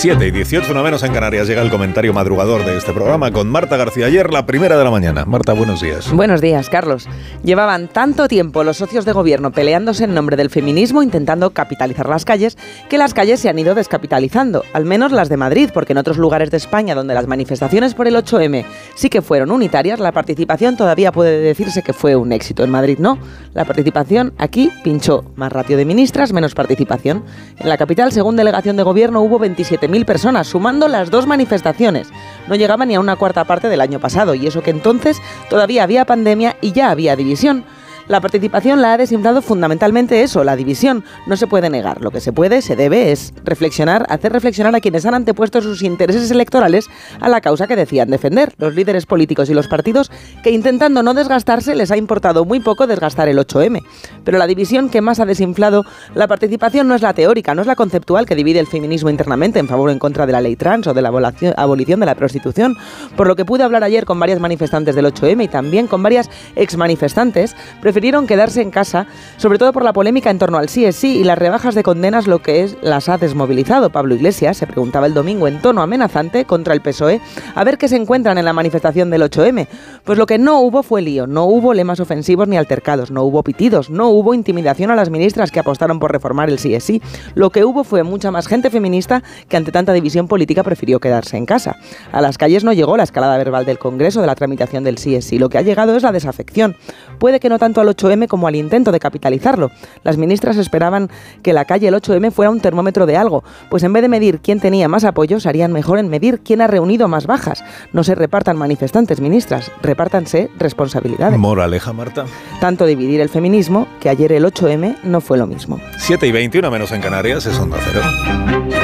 7 y 18, una menos en Canarias, llega el comentario madrugador de este programa con Marta García ayer, la primera de la mañana. Marta, buenos días. Buenos días, Carlos. Llevaban tanto tiempo los socios de gobierno peleándose en nombre del feminismo, intentando capitalizar las calles, que las calles se han ido descapitalizando, al menos las de Madrid, porque en otros lugares de España donde las manifestaciones por el 8M sí que fueron unitarias, la participación todavía puede decirse que fue un éxito. En Madrid no. La participación aquí pinchó. Más ratio de ministras, menos participación. En la capital, según delegación de gobierno, hubo 27.000 personas, sumando las dos manifestaciones. No llegaba ni a una cuarta parte del año pasado, y eso que entonces todavía había pandemia y ya había división. La participación la ha desinflado fundamentalmente eso, la división. No se puede negar. Lo que se puede, se debe, es reflexionar, hacer reflexionar a quienes han antepuesto sus intereses electorales a la causa que decían defender. Los líderes políticos y los partidos que intentando no desgastarse les ha importado muy poco desgastar el 8M. Pero la división que más ha desinflado la participación no es la teórica, no es la conceptual que divide el feminismo internamente en favor o en contra de la ley trans o de la abolición de la prostitución. Por lo que pude hablar ayer con varias manifestantes del 8M y también con varias exmanifestantes, prefirieron quedarse en casa, sobre todo por la polémica en torno al sí es sí y las rebajas de condenas, lo que es las ha desmovilizado. Pablo Iglesias se preguntaba el domingo en tono amenazante contra el PSOE a ver qué se encuentran en la manifestación del 8M. Pues lo que no hubo fue lío, no hubo lemas ofensivos ni altercados, no hubo pitidos, no hubo intimidación a las ministras que apostaron por reformar el sí es sí. Lo que hubo fue mucha más gente feminista que ante tanta división política prefirió quedarse en casa. A las calles no llegó la escalada verbal del Congreso de la tramitación del sí es sí. Lo que ha llegado es la desafección. Puede que no tanto al 8M como al intento de capitalizarlo. Las ministras esperaban que la calle el 8M fuera un termómetro de algo, pues en vez de medir quién tenía más apoyos, harían mejor en medir quién ha reunido más bajas. No se repartan manifestantes, ministras, repártanse responsabilidades. Moraleja, Marta. Tanto dividir el feminismo que ayer el 8M no fue lo mismo. 7 y 21 menos en Canarias es onda cero.